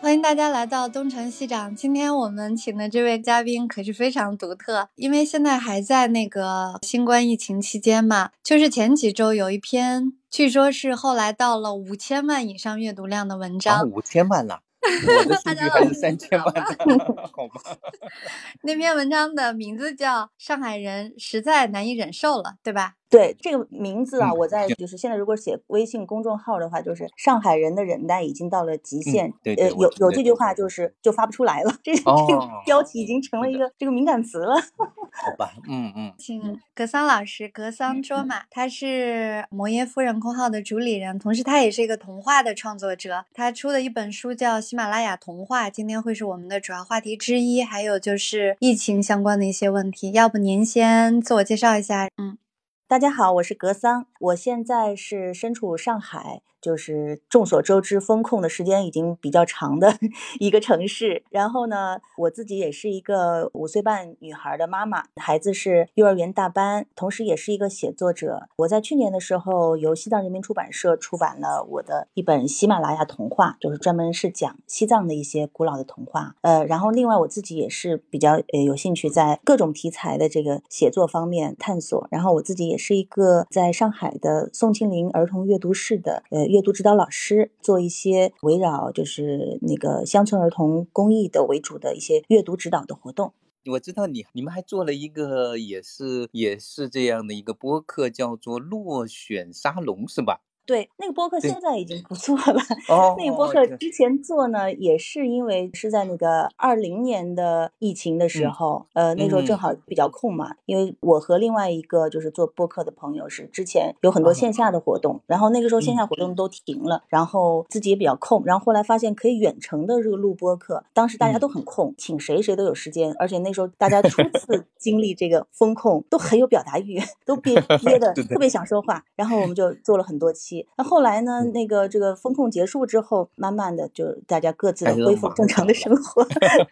欢迎大家来到东城西长。今天我们请的这位嘉宾可是非常独特，因为现在还在那个新冠疫情期间嘛。就是前几周有一篇，据说是后来到了五千万以上阅读量的文章。五千万了。我的数据还是三千万，好吧？那篇文章的名字叫《上海人实在难以忍受了》，对吧？对这个名字啊，我在就是现在如果写微信公众号的话，就是上海人的忍耐已经到了极限。对，呃，有有这句话就是就发不出来了，这这个标题已经成了一个这个敏感词了。好吧，嗯嗯。请格桑老师，格桑卓玛，他是摩耶夫人空号的主理人，同时他也是一个童话的创作者。他出的一本书叫《喜马拉雅童话》，今天会是我们的主要话题之一。还有就是疫情相关的一些问题，要不您先自我介绍一下？嗯。大家好，我是格桑，我现在是身处上海。就是众所周知，封控的时间已经比较长的 一个城市。然后呢，我自己也是一个五岁半女孩的妈妈，孩子是幼儿园大班，同时也是一个写作者。我在去年的时候，由西藏人民出版社出版了我的一本喜马拉雅童话，就是专门是讲西藏的一些古老的童话。呃，然后另外我自己也是比较呃有兴趣在各种题材的这个写作方面探索。然后我自己也是一个在上海的宋庆龄儿童阅读室的呃。阅读指导老师做一些围绕就是那个乡村儿童公益的为主的一些阅读指导的活动。我知道你你们还做了一个也是也是这样的一个播客，叫做落选沙龙，是吧？对，那个播客现在已经不做了。哦，那个播客之前做呢，也是因为是在那个二零年的疫情的时候，呃，那时候正好比较空嘛。因为我和另外一个就是做播客的朋友是之前有很多线下的活动，然后那个时候线下活动都停了，然后自己也比较空，然后后来发现可以远程的这个录播客，当时大家都很空，请谁谁都有时间，而且那时候大家初次经历这个风控，都很有表达欲，都憋 憋的特别想说话，然后我们就做了很多期。那后来呢？那个这个风控结束之后，慢慢的就大家各自的恢复正常的生活，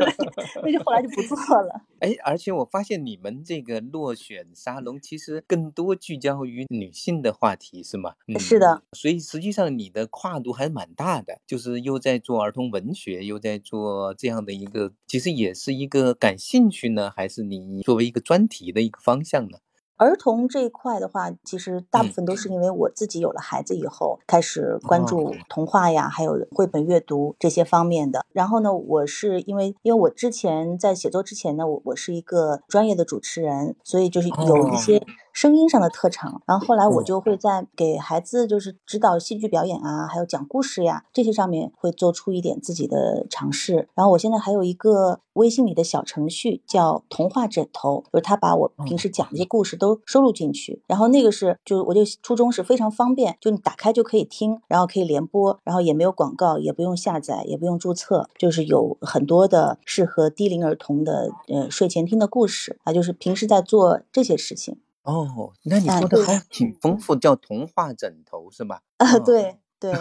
那就后来就不做了。哎，而且我发现你们这个落选沙龙其实更多聚焦于女性的话题，是吗？是的。所以实际上你的跨度还蛮大的，就是又在做儿童文学，又在做这样的一个，其实也是一个感兴趣呢，还是你作为一个专题的一个方向呢？儿童这一块的话，其实大部分都是因为我自己有了孩子以后，开始关注童话呀，还有绘本阅读这些方面的。然后呢，我是因为因为我之前在写作之前呢，我我是一个专业的主持人，所以就是有一些。声音上的特长，然后后来我就会在给孩子就是指导戏剧表演啊，还有讲故事呀这些上面会做出一点自己的尝试。然后我现在还有一个微信里的小程序叫童话枕头，就是他把我平时讲的一些故事都收录进去。然后那个是就我就初衷是非常方便，就你打开就可以听，然后可以连播，然后也没有广告，也不用下载，也不用注册，就是有很多的适合低龄儿童的呃睡前听的故事啊，就是平时在做这些事情。哦，那你说的还挺丰富，叫童话枕头是吧？啊，对。对，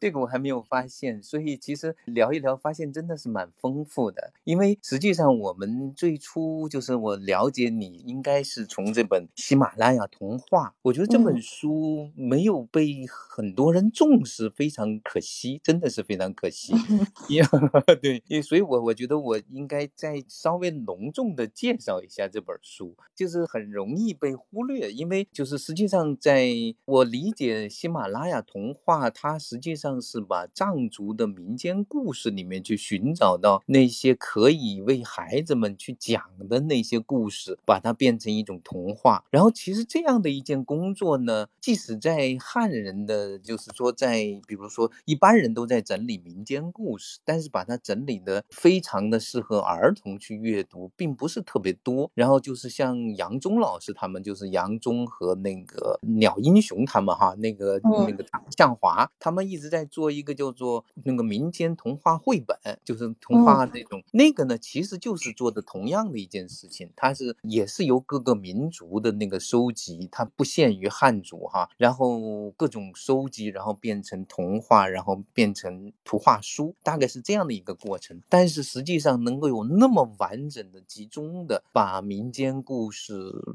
这个我还没有发现，所以其实聊一聊，发现真的是蛮丰富的。因为实际上我们最初就是我了解你，应该是从这本《喜马拉雅童话》，我觉得这本书没有被很多人重视，非常可惜，真的是非常可惜。对，所以我我觉得我应该再稍微隆重的介绍一下这本书，就是很容易被忽略，因为就是实际上在我理解喜马拉雅童。话它实际上是把藏族的民间故事里面去寻找到那些可以为孩子们去讲的那些故事，把它变成一种童话。然后其实这样的一件工作呢，即使在汉人的，就是说在比如说一般人都在整理民间故事，但是把它整理的非常的适合儿童去阅读，并不是特别多。然后就是像杨忠老师他们，就是杨忠和那个鸟英雄他们哈，那个那个大。向华，他们一直在做一个叫做那个民间童话绘本，就是童话这种。那个呢，其实就是做的同样的一件事情，它是也是由各个民族的那个收集，它不限于汉族哈，然后各种收集，然后变成童话，然后变成图画书，大概是这样的一个过程。但是实际上能够有那么完整的、集中的把民间故事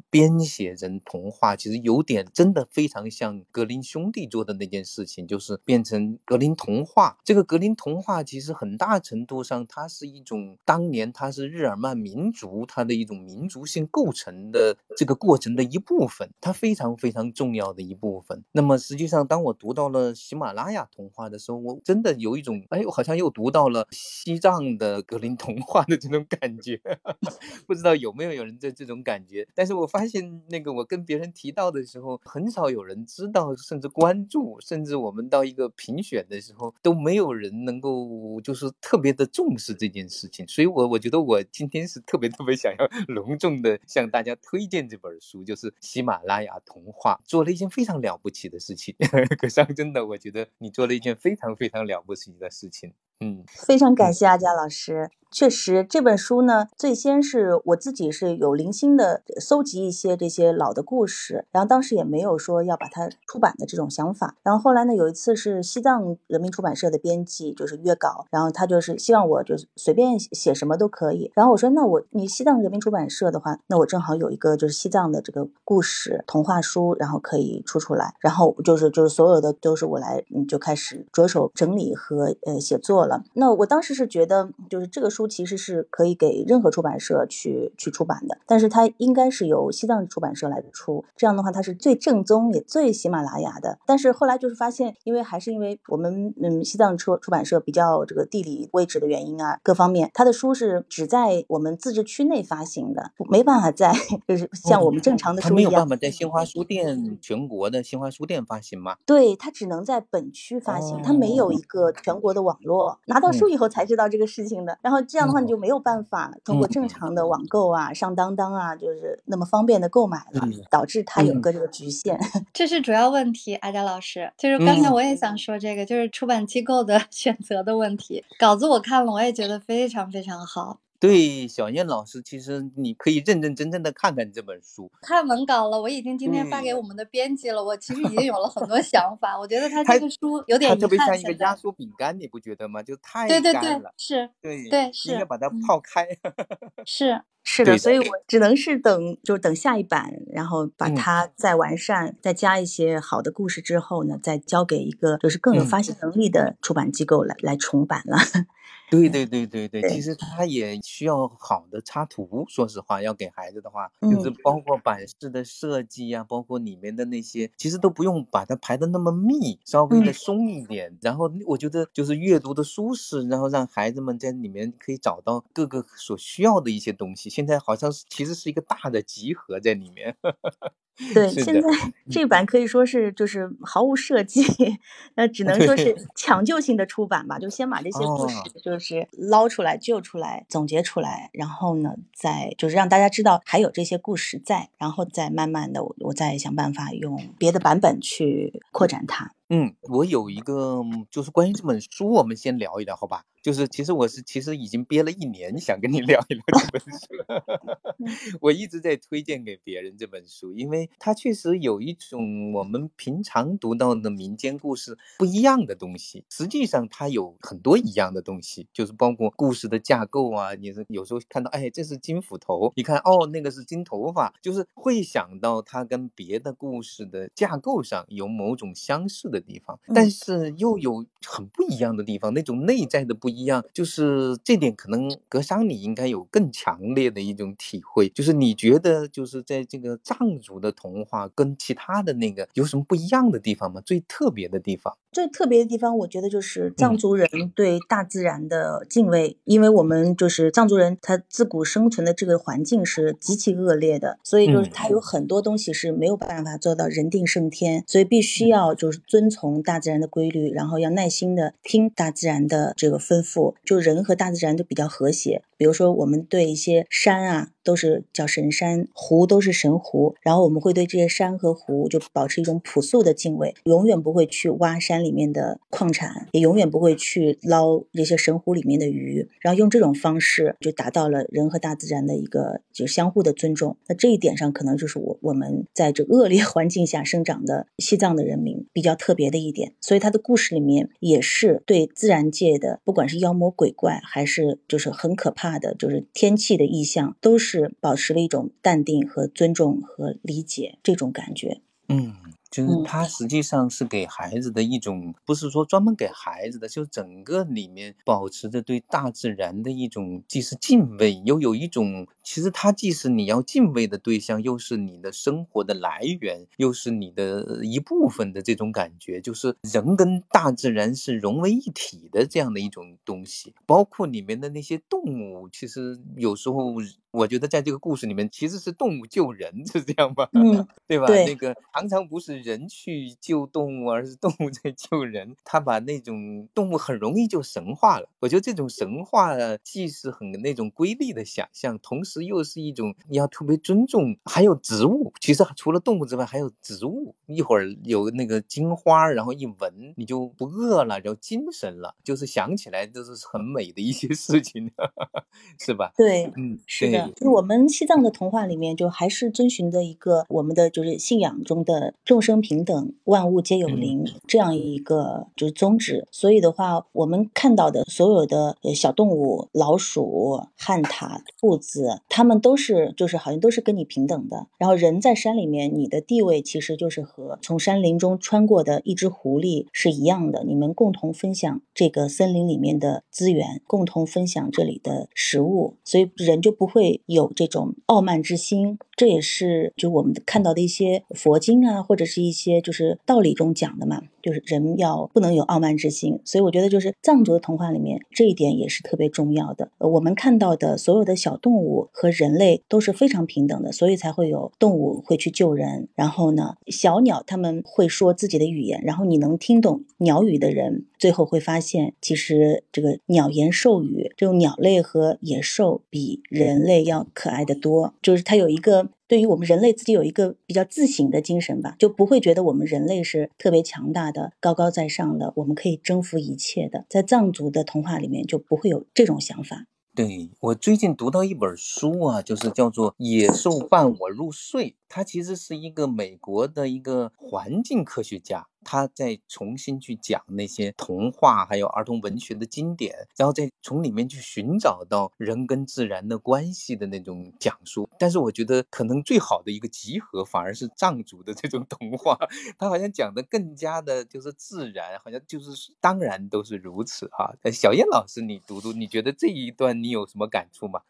编写成童话，其实有点真的非常像格林兄弟做的那件事事情，就是变成格林童话。这个格林童话其实很大程度上它是一种当年它是日耳曼民族它的一种民族性构成的这个过程的一部分，它非常非常重要的一部分。那么实际上，当我读到了喜马拉雅童话的时候，我真的有一种哎，我好像又读到了西藏的格林童话的这种感觉。不知道有没有有人在这种感觉？但是我发现那个我跟别人提到的时候，很少有人知道，甚至关注，甚甚至我们到一个评选的时候，都没有人能够就是特别的重视这件事情。所以，我我觉得我今天是特别特别想要 隆重的向大家推荐这本书，就是喜马拉雅童话，做了一件非常了不起的事情。可上真的，我觉得你做了一件非常非常了不起的事情。嗯，非常感谢阿佳老师。确实，这本书呢，最先是我自己是有零星的搜集一些这些老的故事，然后当时也没有说要把它出版的这种想法。然后后来呢，有一次是西藏人民出版社的编辑就是约稿，然后他就是希望我就是随便写什么都可以。然后我说，那我你西藏人民出版社的话，那我正好有一个就是西藏的这个故事童话书，然后可以出出来。然后就是就是所有的都是我来，嗯，就开始着手整理和呃写作了。那我当时是觉得，就是这个书。其实是可以给任何出版社去去出版的，但是它应该是由西藏出版社来出，这样的话它是最正宗也最喜马拉雅的。但是后来就是发现，因为还是因为我们嗯西藏出出版社比较这个地理位置的原因啊，各方面，它的书是只在我们自治区内发行的，没办法在就是像我们正常的书一样，没有办法在新华书店全国的新华书店发行吗？对，它只能在本区发行，它没有一个全国的网络。拿到书以后才知道这个事情的，然后这样。的话你就没有办法通过正常的网购啊、上当当啊，就是那么方便的购买了，导致它有个这个局限。这是主要问题，阿佳老师。就是刚才我也想说这个，就是出版机构的 选择的问题。稿子我看了，我也觉得非常非常好。对，小燕老师，其实你可以认认真真的看看这本书。看文稿了，我已经今天发给我们的编辑了。我其实已经有了很多想法。我觉得他这个书有点特别像一个压缩饼干，你不觉得吗？就太对对对，是，对对是，应该把它泡开。是是的，所以我只能是等，就是等下一版，然后把它再完善，再加一些好的故事之后呢，再交给一个就是更有发行能力的出版机构来来重版了。对对对对对，其实它也需要好的插图。说实话，要给孩子的话，就是包括版式的设计呀，包括里面的那些，其实都不用把它排的那么密，稍微的松一点。然后我觉得就是阅读的舒适，然后让孩子们在里面可以找到各个所需要的一些东西。现在好像是其实是一个大的集合在里面。对，现在这版可以说是就是毫无设计，那只 能说是抢救性的出版吧，就先把这些故事就是捞出来、救出来、总结出来，然后呢，再就是让大家知道还有这些故事在，然后再慢慢的，我我再想办法用别的版本去扩展它。嗯，我有一个就是关于这本书，我们先聊一聊，好吧？就是其实我是其实已经憋了一年，想跟你聊一聊这本书。我一直在推荐给别人这本书，因为它确实有一种我们平常读到的民间故事不一样的东西。实际上它有很多一样的东西，就是包括故事的架构啊。你是有时候看到，哎，这是金斧头，你看哦，那个是金头发，就是会想到它跟别的故事的架构上有某种相似的地方，但是又有很不一样的地方，那种内在的不。一样，就是这点可能格桑你应该有更强烈的一种体会，就是你觉得就是在这个藏族的童话跟其他的那个有什么不一样的地方吗？最特别的地方？最特别的地方，我觉得就是藏族人对大自然的敬畏，因为我们就是藏族人，他自古生存的这个环境是极其恶劣的，所以就是他有很多东西是没有办法做到人定胜天，所以必须要就是遵从大自然的规律，然后要耐心的听大自然的这个吩咐，就人和大自然都比较和谐。比如说，我们对一些山啊。都是叫神山湖，都是神湖。然后我们会对这些山和湖就保持一种朴素的敬畏，永远不会去挖山里面的矿产，也永远不会去捞这些神湖里面的鱼。然后用这种方式就达到了人和大自然的一个就相互的尊重。那这一点上，可能就是我我们在这恶劣 环境下生长的西藏的人民比较特别的一点。所以他的故事里面也是对自然界的，不管是妖魔鬼怪，还是就是很可怕的就是天气的异象，都。是保持了一种淡定和尊重和理解这种感觉。嗯。就是它实际上是给孩子的一种，不是说专门给孩子的，就整个里面保持着对大自然的一种，既是敬畏，又有一种，其实它既是你要敬畏的对象，又是你的生活的来源，又是你的一部分的这种感觉，就是人跟大自然是融为一体的这样的一种东西。包括里面的那些动物，其实有时候我觉得在这个故事里面，其实是动物救人，是这样吧？嗯，对吧？对，那个常常不是。人去救动物，而是动物在救人。他把那种动物很容易就神化了。我觉得这种神化既是很那种瑰丽的想象，同时又是一种你要特别尊重。还有植物，其实除了动物之外，还有植物。一会儿有那个金花，然后一闻你就不饿了，就精神了。就是想起来就是很美的一些事情，是吧？对，嗯，是的。就是我们西藏的童话里面，就还是遵循的一个我们的就是信仰中的众生。平等，万物皆有灵，这样一个就是宗旨。所以的话，我们看到的所有的小动物，老鼠、旱獭、兔子，他们都是就是好像都是跟你平等的。然后人在山里面，你的地位其实就是和从山林中穿过的一只狐狸是一样的。你们共同分享这个森林里面的资源，共同分享这里的食物，所以人就不会有这种傲慢之心。这也是就我们看到的一些佛经啊，或者是一些就是道理中讲的嘛，就是人要不能有傲慢之心。所以我觉得就是藏族的童话里面这一点也是特别重要的。我们看到的所有的小动物和人类都是非常平等的，所以才会有动物会去救人。然后呢，小鸟他们会说自己的语言，然后你能听懂鸟语的人，最后会发现其实这个鸟言兽语，这种鸟类和野兽比人类要可爱的多。就是它有一个。对于我们人类自己有一个比较自省的精神吧，就不会觉得我们人类是特别强大的、高高在上的，我们可以征服一切的。在藏族的童话里面就不会有这种想法。对我最近读到一本书啊，就是叫做《野兽伴我入睡》，它其实是一个美国的一个环境科学家。他在重新去讲那些童话，还有儿童文学的经典，然后再从里面去寻找到人跟自然的关系的那种讲述。但是我觉得可能最好的一个集合，反而是藏族的这种童话，他好像讲的更加的就是自然，好像就是当然都是如此哈。小燕老师，你读读，你觉得这一段你有什么感触吗？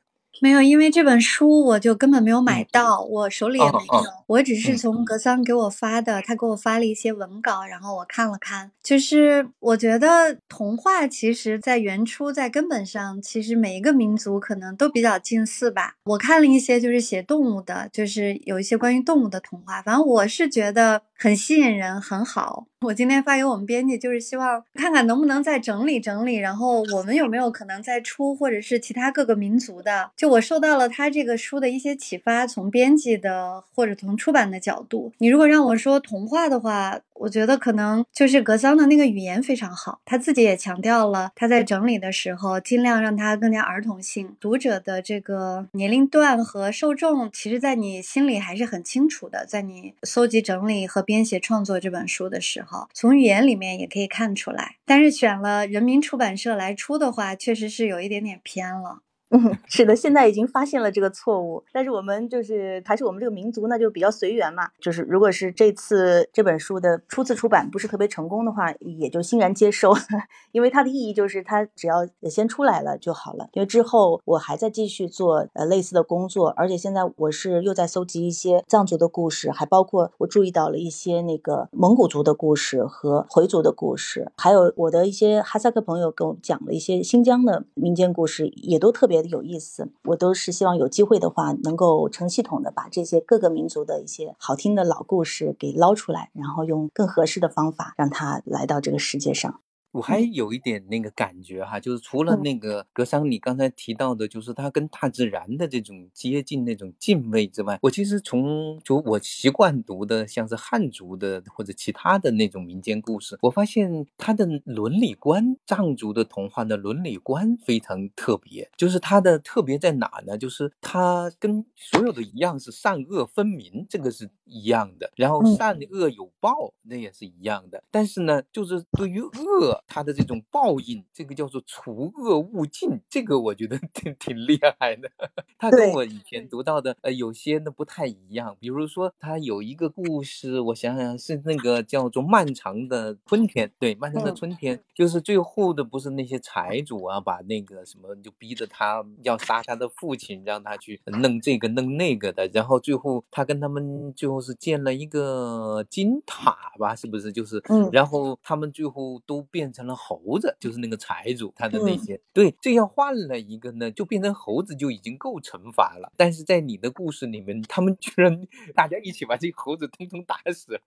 没有，因为这本书我就根本没有买到，我手里也没有。我只是从格桑给我发的，他给我发了一些文稿，然后我看了看。就是我觉得童话其实在原初在根本上，其实每一个民族可能都比较近似吧。我看了一些就是写动物的，就是有一些关于动物的童话，反正我是觉得很吸引人，很好。我今天发给我们编辑，就是希望看看能不能再整理整理，然后我们有没有可能再出，或者是其他各个民族的。就我受到了他这个书的一些启发，从编辑的或者从出版的角度。你如果让我说童话的话，我觉得可能就是格桑的那个语言非常好，他自己也强调了，他在整理的时候尽量让它更加儿童性，读者的这个年龄段和受众，其实在你心里还是很清楚的，在你搜集整理和编编写创作这本书的时候。从语言里面也可以看出来，但是选了人民出版社来出的话，确实是有一点点偏了。嗯，是的，现在已经发现了这个错误，但是我们就是还是我们这个民族那，就比较随缘嘛。就是如果是这次这本书的初次出版不是特别成功的话，也就欣然接受，因为它的意义就是它只要先出来了就好了。因为之后我还在继续做呃类似的工作，而且现在我是又在搜集一些藏族的故事，还包括我注意到了一些那个蒙古族的故事和回族的故事，还有我的一些哈萨克朋友跟我讲了一些新疆的民间故事，也都特别。有意思，我都是希望有机会的话，能够成系统的把这些各个民族的一些好听的老故事给捞出来，然后用更合适的方法让它来到这个世界上。我还有一点那个感觉哈，就是除了那个格桑你刚才提到的，就是他跟大自然的这种接近、那种敬畏之外，我其实从就我习惯读的，像是汉族的或者其他的那种民间故事，我发现他的伦理观，藏族的童话的伦理观非常特别。就是它的特别在哪呢？就是它跟所有的一样是善恶分明，这个是一样的。然后善恶有报，那也是一样的。但是呢，就是对于恶。他的这种报应，这个叫做除恶务尽，这个我觉得 挺挺厉害的。他跟我以前读到的呃有些呢不太一样。比如说他有一个故事，我想想是那个叫做漫长的春天，对，漫长的春天，就是最后的不是那些财主啊，把那个什么就逼着他要杀他的父亲，让他去弄这个弄那个的，然后最后他跟他们最后是建了一个金塔吧，是不是？就是，然后他们最后都变。成了猴子，就是那个财主，他的那些对，这要换了一个呢，就变成猴子就已经够惩罚了。但是在你的故事里面，他们居然大家一起把这个猴子通通打死了。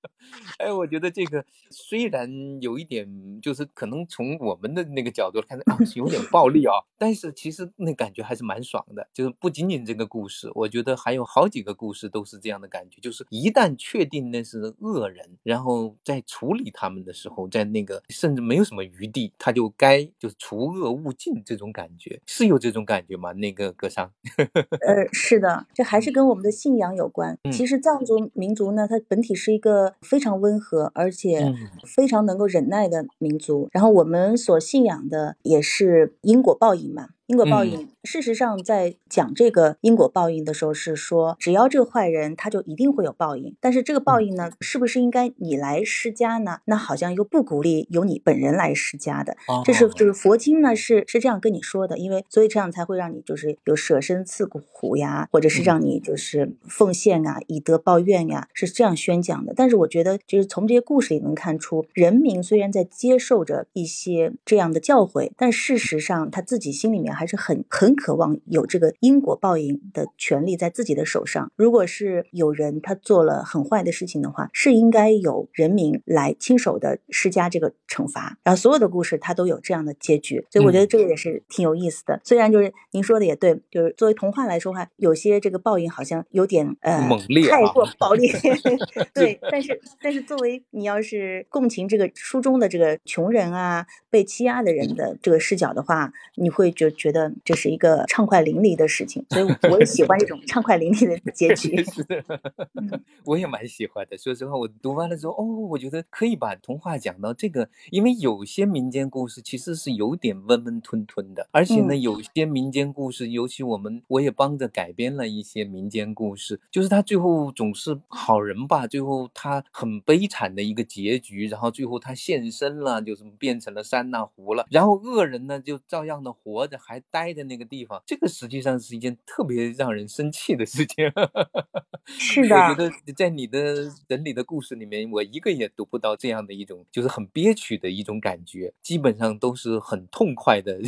哎，我觉得这个虽然有一点，就是可能从我们的那个角度看，啊，有点 暴力啊，但是其实那感觉还是蛮爽的。就是不仅仅这个故事，我觉得还有好几个故事都是这样的感觉，就是一旦确定那是恶人，然后在处理他们的时候，在那个。甚至没有什么余地，他就该就是除恶务尽这种感觉，是有这种感觉吗？那个格桑，呃，是的，这还是跟我们的信仰有关。其实藏族民族呢，它本体是一个非常温和而且非常能够忍耐的民族。然后我们所信仰的也是因果报应嘛。因果报应，事实上在讲这个因果报应的时候，是说只要这个坏人，他就一定会有报应。但是这个报应呢，是不是应该你来施加呢？那好像又不鼓励由你本人来施加的。这是就是佛经呢是是这样跟你说的，因为所以这样才会让你就是有舍身刺骨呀，或者是让你就是奉献啊，以德报怨呀，是这样宣讲的。但是我觉得就是从这些故事里能看出，人民虽然在接受着一些这样的教诲，但事实上他自己心里面还。还是很很渴望有这个因果报应的权利在自己的手上。如果是有人他做了很坏的事情的话，是应该有人民来亲手的施加这个惩罚。然后所有的故事它都有这样的结局，所以我觉得这个也是挺有意思的。虽然就是您说的也对，就是作为童话来说话，有些这个报应好像有点呃猛烈，太过暴力。对，但是但是作为你要是共情这个书中的这个穷人啊，被欺压的人的这个视角的话，你会就觉。得这是一个畅快淋漓的事情，所以我也喜欢这种畅快淋漓的结局。是的，我也蛮喜欢的。说实话，我读完了之后，哦，我觉得可以把童话讲到这个，因为有些民间故事其实是有点温温吞吞的，而且呢，有些民间故事，尤其我们我也帮着改编了一些民间故事，就是他最后总是好人吧，最后他很悲惨的一个结局，然后最后他现身了，就是变成了山那湖了，然后恶人呢就照样的活着，还。待在那个地方，这个实际上是一件特别让人生气的事情。是的，我觉得在你的整理的故事里面，我一个也读不到这样的一种，就是很憋屈的一种感觉，基本上都是很痛快的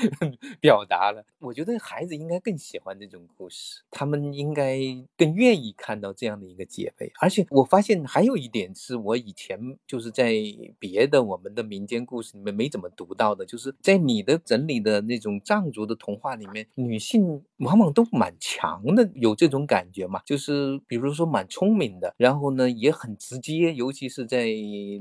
表达了。我觉得孩子应该更喜欢这种故事，他们应该更愿意看到这样的一个结尾。而且我发现还有一点是我以前就是在别的我们的民间故事里面没怎么读到的，就是在你的整理的那种藏族的童话里面，女性往往都蛮强的，有这种感觉嘛？就是比如说蛮聪明的，然后呢也很直接，尤其是在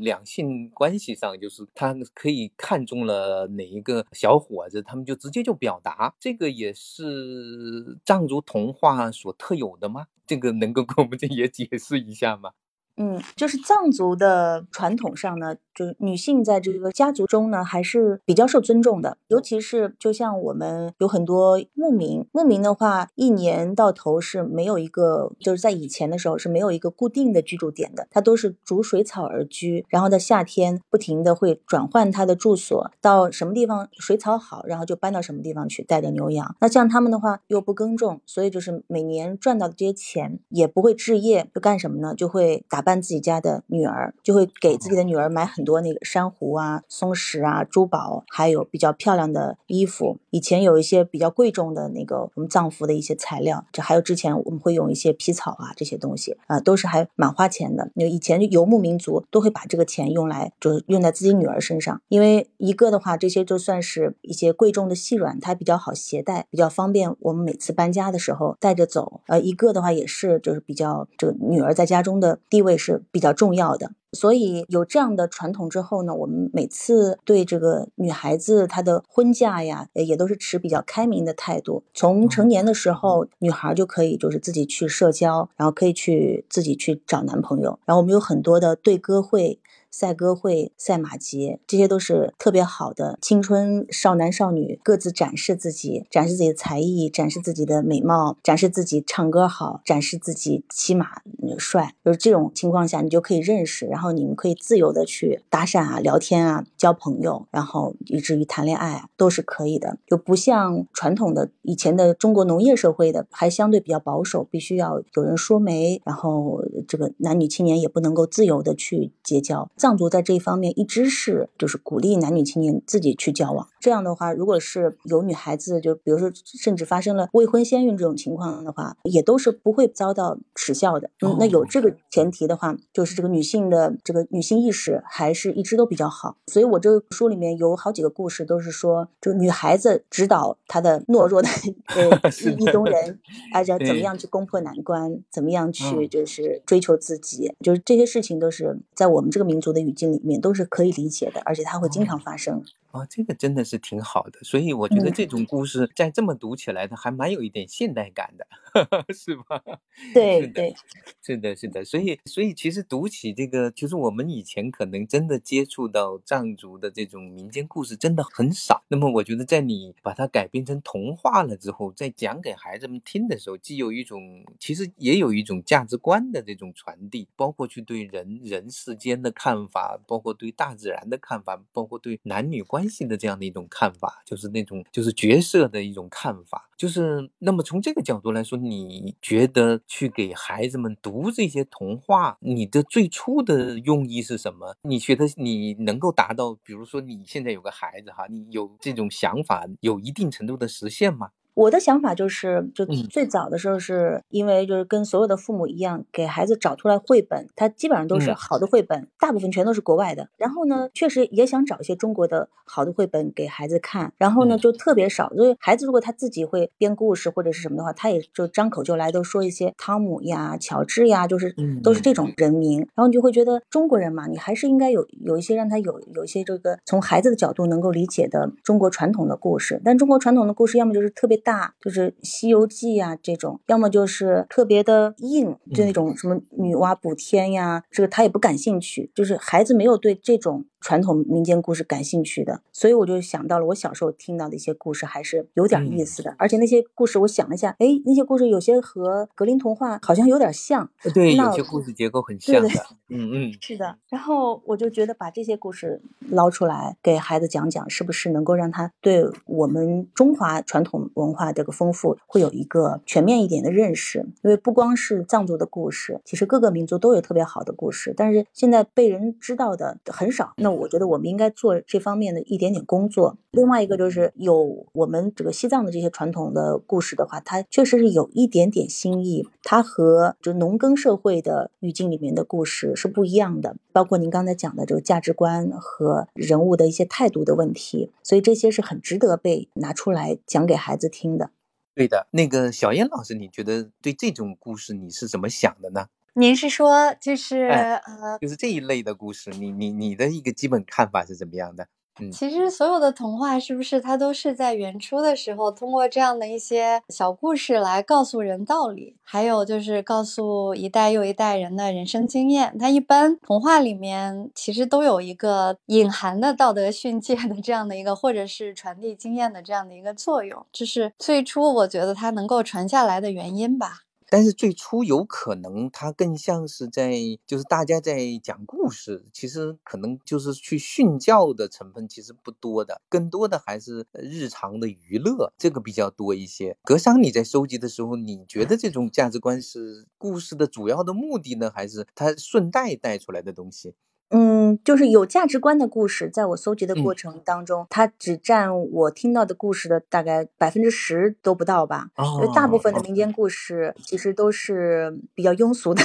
两性关系上，就是她可以看中了哪一个小伙子，他们就直接就表达。这个也是藏族童话所特有的吗？这个能够给我们这 也解释一下吗？嗯，就是藏族的传统上呢，就是女性在这个家族中呢，还是比较受尊重的。尤其是就像我们有很多牧民，牧民的话，一年到头是没有一个，就是在以前的时候是没有一个固定的居住点的，他都是逐水草而居，然后在夏天不停的会转换他的住所，到什么地方水草好，然后就搬到什么地方去，带着牛羊。那像他们的话又不耕种，所以就是每年赚到的这些钱也不会置业，就干什么呢？就会打扮自己家的女儿，就会给自己的女儿买很多那个珊瑚啊、松石啊、珠宝，还有比较漂亮的衣服。以前有一些比较贵重的那个我们藏服的一些材料，这还有之前我们会用一些皮草啊这些东西啊，都是还蛮花钱的。那以前游牧民族都会把这个钱用来，就是用在自己女儿身上，因为一个的话，这些就算是一些贵重的细软，它比较好携带，比较方便我们每次搬家的时候带着走。呃，一个的话也是就是比较这个女儿在家中的地位是比较重要的。所以有这样的传统之后呢，我们每次对这个女孩子她的婚嫁呀，也都是持比较开明的态度。从成年的时候，女孩就可以就是自己去社交，然后可以去自己去找男朋友。然后我们有很多的对歌会。赛歌会、赛马节，这些都是特别好的青春少男少女各自展示自己、展示自己的才艺、展示自己的美貌、展示自己唱歌好、展示自己骑马帅。就是这种情况下，你就可以认识，然后你们可以自由的去搭讪啊、聊天啊、交朋友，然后以至于谈恋爱啊，都是可以的。就不像传统的以前的中国农业社会的，还相对比较保守，必须要有人说媒，然后这个男女青年也不能够自由的去结交。藏族在这一方面一直是就是鼓励男女青年自己去交往。这样的话，如果是有女孩子，就比如说甚至发生了未婚先孕这种情况的话，也都是不会遭到耻笑的。嗯，那有这个前提的话，就是这个女性的这个女性意识还是一直都比较好。所以我这个书里面有好几个故事，都是说，就女孩子指导她的懦弱的 呃 意中人，哎，要怎么样去攻破难关，怎么样去就是追求自己，就是这些事情都是在我们这个民族。的语境里面都是可以理解的，而且它会经常发生。啊，这个真的是挺好的，所以我觉得这种故事在这么读起来，它还蛮有一点现代感的，是吧？对对，是的，是的。所以，所以其实读起这个，其实我们以前可能真的接触到藏族的这种民间故事真的很少。那么，我觉得在你把它改编成童话了之后，在讲给孩子们听的时候，既有一种，其实也有一种价值观的这种传递，包括去对人人世间的看法，包括对大自然的看法，包括对男女关。性的这样的一种看法，就是那种就是角色的一种看法，就是那么从这个角度来说，你觉得去给孩子们读这些童话，你的最初的用意是什么？你觉得你能够达到，比如说你现在有个孩子哈，你有这种想法，有一定程度的实现吗？我的想法就是，就最早的时候是因为就是跟所有的父母一样，给孩子找出来绘本，他基本上都是好的绘本，大部分全都是国外的。然后呢，确实也想找一些中国的好的绘本给孩子看。然后呢，就特别少，所以孩子如果他自己会编故事或者是什么的话，他也就张口就来都说一些汤姆呀、乔治呀，就是都是这种人名。然后你就会觉得中国人嘛，你还是应该有有一些让他有有一些这个从孩子的角度能够理解的中国传统的故事。但中国传统的故事要么就是特别。大就是《西游记》呀，这种要么就是特别的硬，就那种什么女娲补天呀，这个他也不感兴趣，就是孩子没有对这种。传统民间故事感兴趣的，所以我就想到了我小时候听到的一些故事，还是有点意思的。而且那些故事，我想了一下，哎，那些故事有些和格林童话好像有点像。对，有些故事结构很像的。嗯嗯，是的。然后我就觉得把这些故事捞出来给孩子讲讲，是不是能够让他对我们中华传统文化化这个丰富会有一个全面一点的认识？因为不光是藏族的故事，其实各个民族都有特别好的故事，但是现在被人知道的很少。那我觉得我们应该做这方面的一点点工作。另外一个就是有我们这个西藏的这些传统的故事的话，它确实是有一点点新意，它和就农耕社会的语境里面的故事是不一样的。包括您刚才讲的这个价值观和人物的一些态度的问题，所以这些是很值得被拿出来讲给孩子听的。对的，那个小燕老师，你觉得对这种故事你是怎么想的呢？您是说就是呃，就是这一类的故事，你你你的一个基本看法是怎么样的？其实所有的童话是不是它都是在原初的时候，通过这样的一些小故事来告诉人道理，还有就是告诉一代又一代人的人生经验。它一般童话里面其实都有一个隐含的道德训诫的这样的一个，或者是传递经验的这样的一个作用，这是最初我觉得它能够传下来的原因吧。但是最初有可能它更像是在，就是大家在讲故事，其实可能就是去训教的成分其实不多的，更多的还是日常的娱乐，这个比较多一些。格桑，你在收集的时候，你觉得这种价值观是故事的主要的目的呢，还是它顺带带出来的东西？嗯，就是有价值观的故事，在我搜集的过嗯程当中，它只占我听到的故事的大概百分之十都不到吧。因为大部分的哦民间故事其实都是比较庸俗的，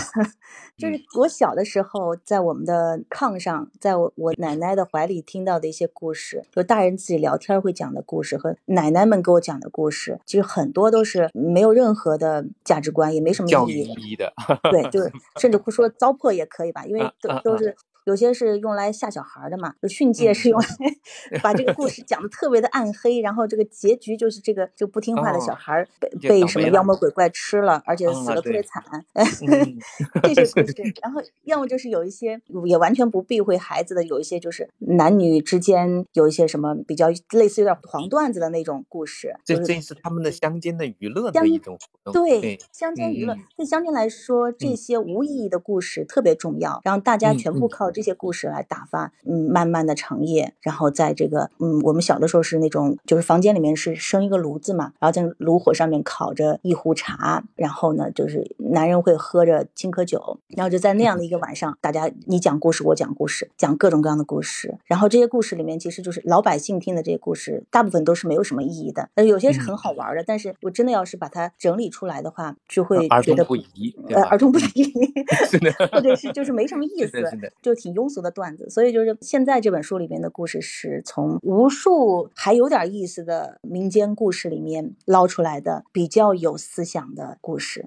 就是嗯我小的时候在我们的炕上，在我我奶奶的怀里听到的一些故事，就大人自己聊天会讲的故事和奶奶们给我讲的故事，其实很多都是没有任何的价值观，也没什么教育意义的。义的，对，就是甚至会说糟粕也可以吧，因为啊啊啊都都是有些是用来吓小孩儿的嘛，就训诫嗯是用来 把这个故事讲的特别的暗黑，然后这个结局就是这个就不听话的小哦孩儿被就被什么妖魔鬼怪吃了，而且啊死的特别惨，嗯 这些故 事。然后要么就是有一些也完全不避讳孩子的，有一些就是男女之间有一些什么比较类似有点黄段子的那种故事，这就是这是他们的乡间的娱乐乡的一种活动，对，乡间娱乐对乡间来说，这。嗯些无意义的故事特别重要，然后大家嗯全部嗯靠这些故事来打发，嗯，慢慢的长夜，然后在这个，嗯，我们小的时候是那种，就是房间里面是生一个炉子嘛，然后在炉火上面烤着一壶茶，然后呢，就是男人会喝着青稞酒，然后就在那样的一个晚上，大家你讲故事，我讲故事，讲各种各样的故事，然后这些故事里面其实就是老百姓听的这些故事，大部分都是没有什么意义的，呃，有些是很好玩的，但是我真的要是把它整理出来的话，就会儿童觉得不宜，呃，儿童不宜，或者是就是没什么意 思就挺庸俗的段子。所以就是现在这本书里面的故事是从无数还有点意思的民间故事里面捞出来的比较有思想的故事。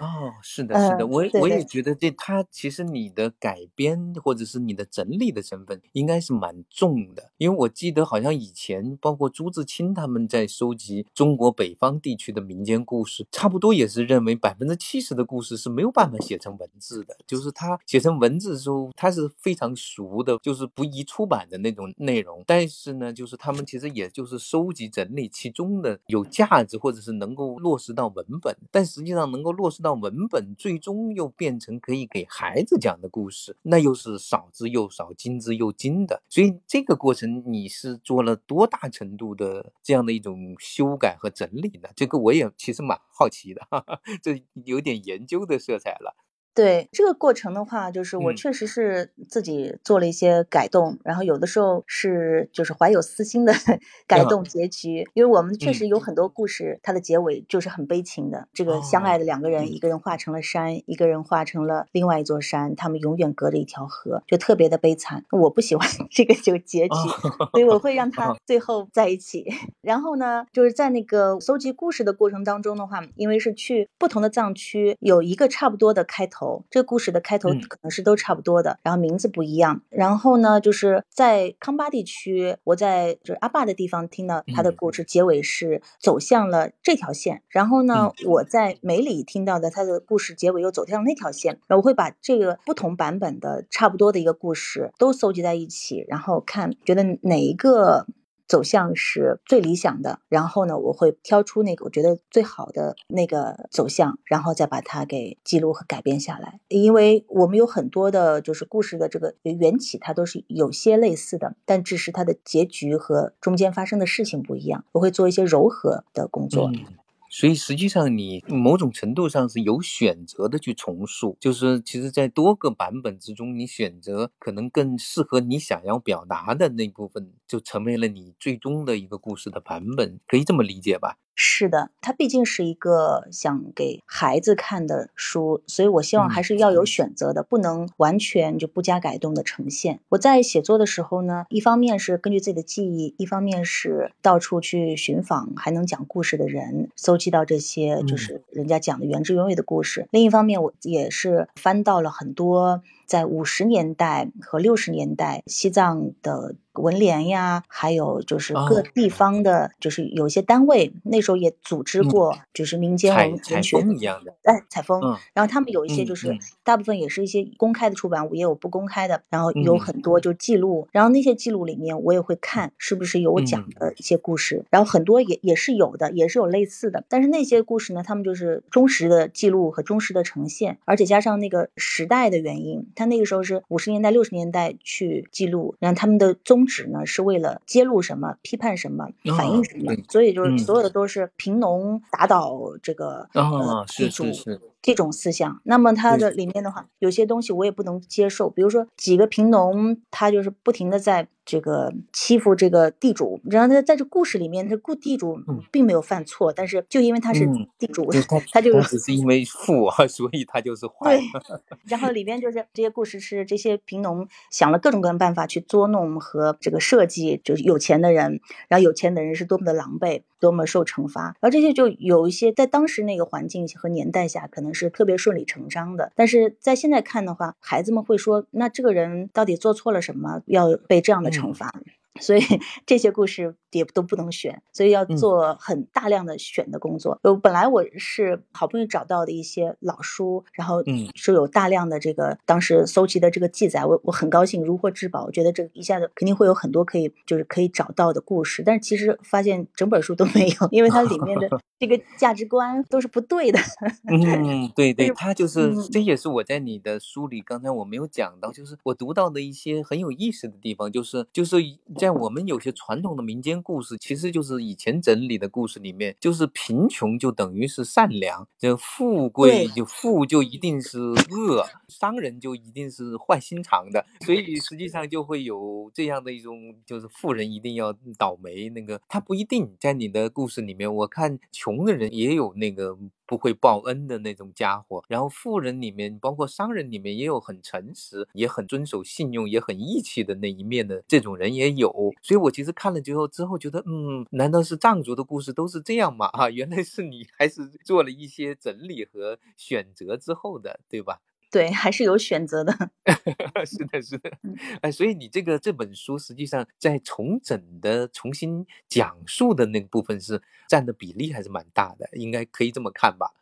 哦，是的，是的，嗯我也我也。觉得这他其实你的改编或者是你的整理的成分应该是蛮重的，因为我记得好像以前包括朱自清他们在收集中国北方地区的民间故事，差不多也是认为百分之七十的故事是没有办法写成文字的，就是他写成文字的时候，它是非常熟的，就是不宜出版的那种内容，但是呢，就是他们其实也就是收集整理其中的有价值或者是能够落实到文本，但实际上能够落实到让文本，最终又变成可以给孩子讲的故事，那又是少之又少、精之又精的。所以这个过程你是做了多大程度的这样的一种修改和整理呢？这个我也其实蛮好奇的，哈哈，这有点研究的色彩了。对这个过程的话，就是我嗯确实是自己做了一些改动，然后有的时候是就是怀有私心的 改动结局，因为我们确实有很多故事，它的结尾就是很悲情的。这个相爱的两个人，嗯一个人化成了山，一个人化成了另外一座山，他们永远隔着一条河，就特别的悲惨。我不喜欢这 个这个结局，所以我会让 他最后在一起。然后呢，就是在那个搜集故事的过程当中的话，因为是去不同的藏区，有一个差不多的开头。这个故事的开头嗯可能是都差不多的，然后名字不一样。然后呢，就是在康巴地区，我在就是阿坝的地方听到他的嗯故事，结尾是走向了这条线。然后呢，嗯我在梅里听到的他的故事结尾又走向那条线。然后我会把这个不同版本的差不多的一个故事都搜集在一起，然后看觉得哪一个。走向是最理想的，然后呢，我会挑出那个我觉得最好的那个走向，然后再把它给记录和改编下来。因为我们有很多的，就是故事的这个缘起，它都是有些类似的，但只是它的结局和中间发生的事情不一样。我会做一些柔和的工作。嗯所以实际上，你某种程度上是有选择的去重塑，就是其实，在多个版本之中，你选择可能更适合你想要表达的那部分，就成为了你最终的一个故事的版本，可以这么理解吧？是的，它毕竟是一个想给孩子看的书，所以我希望还是要有选择的，不能完全就不加改动的呈现。我在写作的时候呢，一方面是根据自己的记忆，一方面是到处去寻访还能讲故事的人，搜集到这些就是人家讲的原汁原味的故事。另一方面，我也是翻到了很多。在五十年代和六十年代，西藏的文联呀，还有就是各哦地方的，就是有一些单位，那时候也组织嗯过，就是民间文学风一样的，哎，采风，嗯。然后他们有一些嗯就是、嗯大部分也是一些公开的出版物，也有不公开的，然后有嗯。很多就记录，然后那些记录里面我也会看是不是有我讲嗯。的一些故事，然后很多也也是有的，也是有类似的，但是那些故事呢，他们就是忠实的记录和忠实的呈现，而且加上那个时代的原因，他那个时候是五十年代六十年代去记录，然后他们的宗旨呢是为了揭露什么、批判什么、反映哦什么，对所以就是嗯。所有的都是贫农打倒这个、啊呃是地主是是这种思想。那么它的里面的话，有些东西我也不能接受，比如说几个贫农，他就是不停的在这个欺负这个地主，然后他在这故事里面，这故地主嗯并没有犯错，但是就因为他是嗯地主，就 他他就他只是因为富啊，所以他就是 坏对。然后里边就是这些故事是这些贫农想了各种各样的办法去捉弄和这个设计，就是有钱的人，然后有钱的人是多么的狼狈，多么受惩罚，而这些就有一些在当时那个环境和年代下可能是特别顺理成章的，但是在现在看的话，孩子们会说，那这个人到底做错了什么，要被这样的惩嗯罚？所以 这些故事也都不能选，所以要嗯做很大量的选的工作。就本来我是好不容易找到的一些老书，然后嗯是有大量的这个当时搜集的这个记载，我我很高兴如获至宝。我觉得这一下子肯定会有很多可以就是可以找到的故事，但是其实发现整本书都没有，因为它里面的 这个价值观都是不对的。嗯，对 对，是他就是，嗯这也是我在你的书里，刚才我没有讲到，就是我读到的一些很有意思的地方，就是就是在我们有些传统的民间故事，其实就是以前整理的故事里面，就是贫穷就等于是善良，这富贵就富就一定是恶，商人就一定是坏心肠的，所以实际上就会有这样的一种，就是富人一定要倒霉，那个他不一定在你的故事里面，我看穷的人也有那个不会报恩的那种家伙，然后富人里面，包括商人里面也有很诚实、也很遵守信用、也很义气的那一面的这种人也有，所以我其实看了之后之后觉得，嗯，难道是藏族的故事都是这样吗？啊，原来是你还是做了一些整理和选择之后的，对吧？对，还是有选择的。是的，是的嗯，哎，所以你这个这本书实际上在重整的、重新讲述的那个部分是占的比例还是蛮大的，应该可以这么看吧？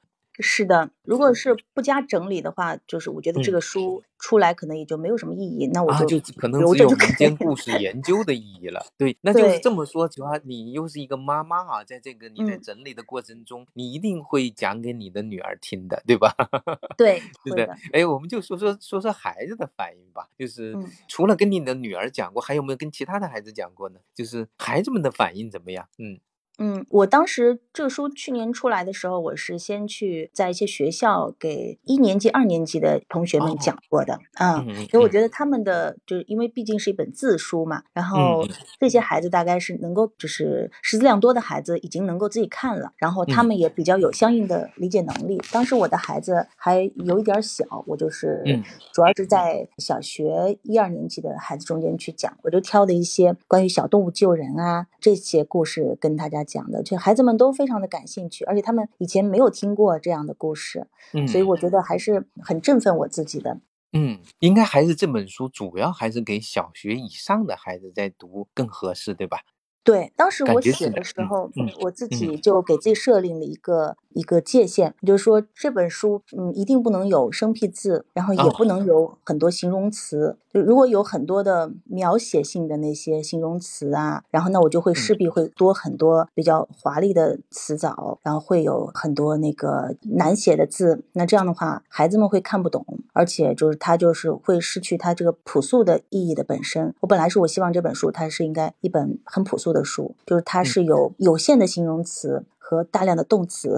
是的，如果是不加整理的话，就是我觉得这嗯个书出来可能也就没有什么意义，那我啊，就就可能留只有民间故事研究的意义了。对，那就是这么说，主要你又是一个妈妈啊，在这个你在嗯整理的过程中，你一定会讲给你的女儿听的，对吧？对，是的会的。，哎，我们就说说说说孩子的反应吧。就是嗯除了跟你的女儿讲过，还有没有跟其他的孩子讲过呢？就是孩子们的反应怎么样？嗯嗯，我当时这个书去年出来的时候，我是先去在一些学校给一年级、二年级的同学们哦讲过的啊，嗯嗯所以我嗯。觉得他们的就是因为毕竟是一本字书嘛，然后嗯。这些孩子大概是能够就是识字量多的孩子已经能够自己看了，然后他嗯。们也比较有相应的理解能力。当时我的孩子还有一点儿小，我就是嗯。主要是在小学一二年级的孩子中间去讲，我就挑的一些关于小动物救人啊这些故事跟大家讲的，就孩子们都非常的感兴趣，而且他们以前没有听过这样的故事，嗯，所以我觉得还是很振奋我自己的。嗯，应该还是这本书主要还是给小学以上的孩子在读更合适，对吧？对，当时我写的时候，嗯我自己就给自己设定了一个一个界限，就是说这本书，嗯，一定不能有生僻字，然后也哦不能有很多形容词。就如果有很多的描写性的那些形容词啊，然后那，我就会势必会多很多比较华丽的词藻，然后会有很多那个难写的字。那这样的话，孩子们会看不懂，而且就是它就是会失去它这个朴素的意义的本身。我本来是我希望这本书它是应该一本很朴素的书，就是它是有有限的形容词和大量的动词。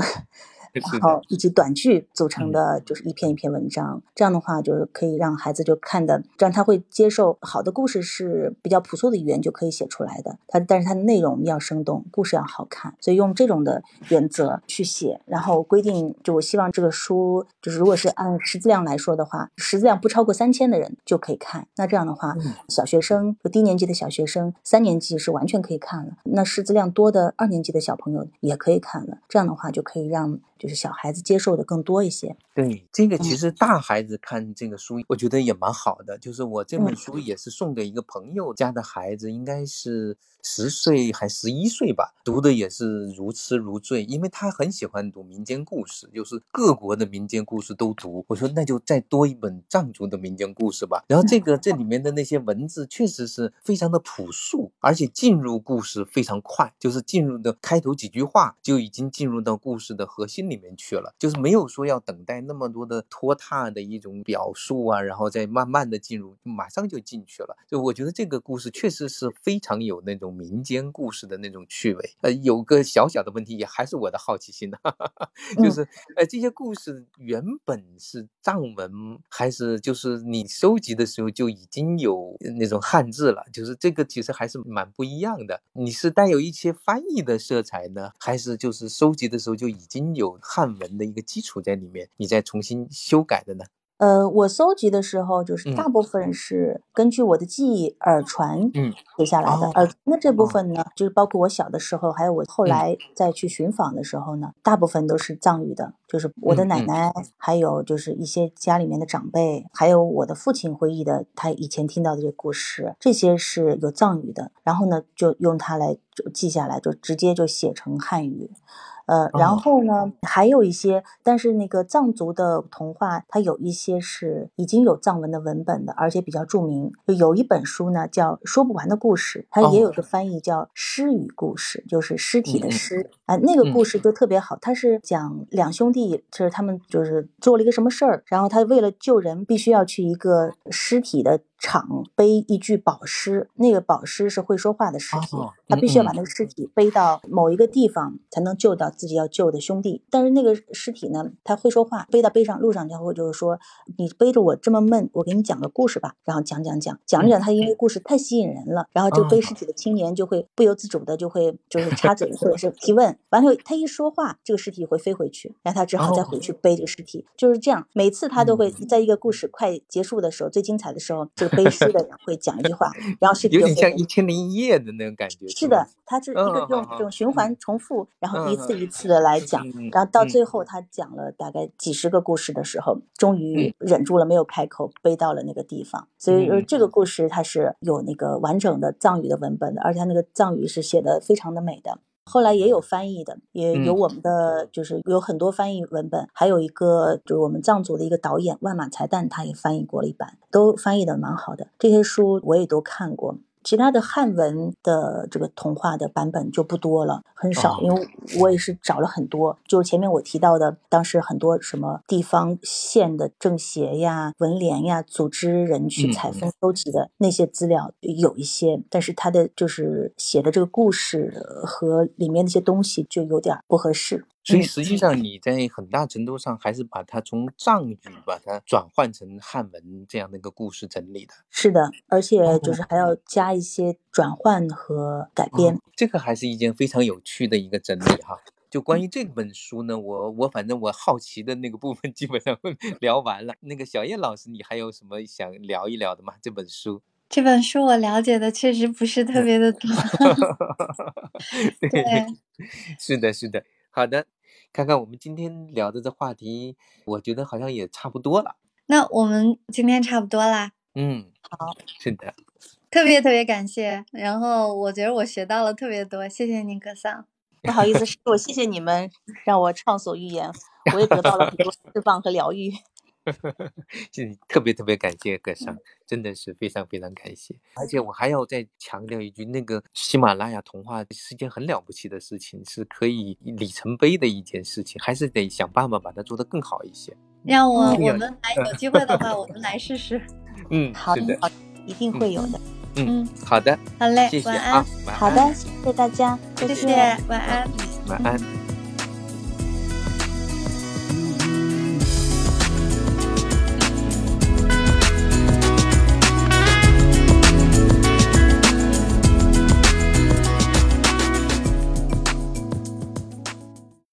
是然后以及短句组成嗯。的就是一篇一篇文章，这样的话就是可以让孩子就看的，这样他会接受好的故事是比较朴素的语言就可以写出来的，它但是它的内容要生动，故事要好看，所以用这种的原则去写，然后规定就我希望这个书就是如果是按识字量来说的话，识字量不超过三千的人就可以看，那这样的话，嗯。小学生和低年级的小学生，三年级是完全可以看了，那识字量多的二年级的小朋友也可以看了，这样的话就可以让就是小孩子接受的更多一些。对，这个其嗯实大孩子看这个书，我觉得也蛮好的。就是我这本嗯书也是送给一个朋友家的孩子，应该是十岁还十一岁吧，读的也是如痴如醉，因为他很喜欢读民间故事，就是各国的民间故事都读。我说那就再多一本藏族的民间故事吧。然后这个这里面的那些文字确实是非常的朴素，而且进入故事非常快，就是进入的开头几句话就已经进入到故事的核心里面去了，就是没有说要等待那么多的拖沓的一种表述啊，然后再慢慢的进入，马上就进去了。就我觉得这个故事确实是非常有那种民间故事的那种趣味。呃，有个小小的问题，也还是我的好奇心呢、就嗯是呃这些故事原本是藏文，还是就是你收集的时候就已经有那种汉字了？就是这个其实还是蛮不一样的。你是带有一些翻译的色彩呢，还是就是收集的时候就已经有汉文的一个基础在里面，你再重新修改的呢？呃，我搜集的时候，就是嗯大部分是根据我的记忆耳传嗯写下来的。哦耳传的这部哦分呢，就是包括我小的时候，还有我后嗯来再去寻访的时候呢，大部分都是藏语的，就是我的奶奶，还有就是一些家里面的长辈，还有我的父亲回忆的他以前听到的这个故事，这些是有藏语的。然后呢，就用它来就记下来，就直接就写成汉语。呃，然哦后呢，还有一些，但是那个藏族的童话，它有一些是已经有藏文的文本的，而且比较著名。就有一本书呢，叫《说不完的故事》，它也有哦个翻译叫“尸语故事”，就是尸体的尸啊、那个嗯故事就特别好，它是讲两兄弟，就是他们就是做了一个什么事儿，然后他为了救人，必须要去一个尸体的场背一具宝尸，那个宝尸是会说话的尸体，哦他必须要把那个尸体背到某一个地方，才能救到自己要救的兄弟。但是那个尸体呢，他会说话，背到背上路上，他会就是说，你背着我这么闷，我给你讲个故事吧。然后讲讲讲讲着讲，他因为故事太吸引人了，然后这个背尸体的青年就会不由自主的就会就是插嘴或者是提问，完了他一说话，这个尸体会飞回去，然后他只好再回去背这个尸体，就是这样。每次他都会在一个故事快结束的时候，最精彩的时候，这个背诗的人会讲一句话，然后尸体有点像一千零一夜的那种感觉。是的，他是一个用这种循环重复，然后一次嗯一次的来讲然后到嗯最后他讲了大概几十个故事的时候，终嗯于忍住了没有开口，背到了那个地方。所以呃嗯这个故事它是有那个完整的藏语的文本的，而且它那个藏语是写的非常的美的。后来也有翻译的，也有嗯我们的，就是有很多翻译文本，还有一个就是我们藏族的一个导演万马才旦，他也翻译过了一版，都翻译的蛮好的。这些书我也都看过。其他的汉文的这个童话的版本就不多了，很少，哦因为我也是找了很多。就是前面我提到的，当时很多什么地方县的政协呀、文联呀，组织人去嗯采风收集的那些资料有一些，但是他的就是写的这个故事呃和里面那些东西就有点儿不合适。嗯所以实际上你在很大程度上还是把它从藏语把它转换成汉文这样的一个故事整理的。是的，而且哦就是还要加一些转换和改编。哦这个还是一件非常有趣的一个整理哈。就关于这本书呢，我我反正我好奇的那个部分基本上 聊完了。那个小叶老师，你还有什么想聊一聊的吗？这本书？这本书我了解的确实不是特别的多。对对，是的，是的。好的，看看我们今天聊的这话题，我觉得好像也差不多了。那我们今天差不多啦，嗯，好，是的。特别特别感谢。然后我觉得我学到了特别多，谢谢您，格桑。不好意思，是我谢谢你们让我畅所欲言，我也得到了很多释放和疗愈。是特别特别感谢葛尚，真的是非常非常感谢。而且我还要再强调一句，那个喜马拉雅童话是件很了不起的事情，是可以里程碑的一件事情，还是得想办法把它做得更好一些。让我嗯我们来有机会的话，我们来试试。嗯，好的，好的，一定会有的。嗯，好的，好嘞谢，谢晚啊安，，晚安，好的，谢谢大家，谢谢，晚安。晚安。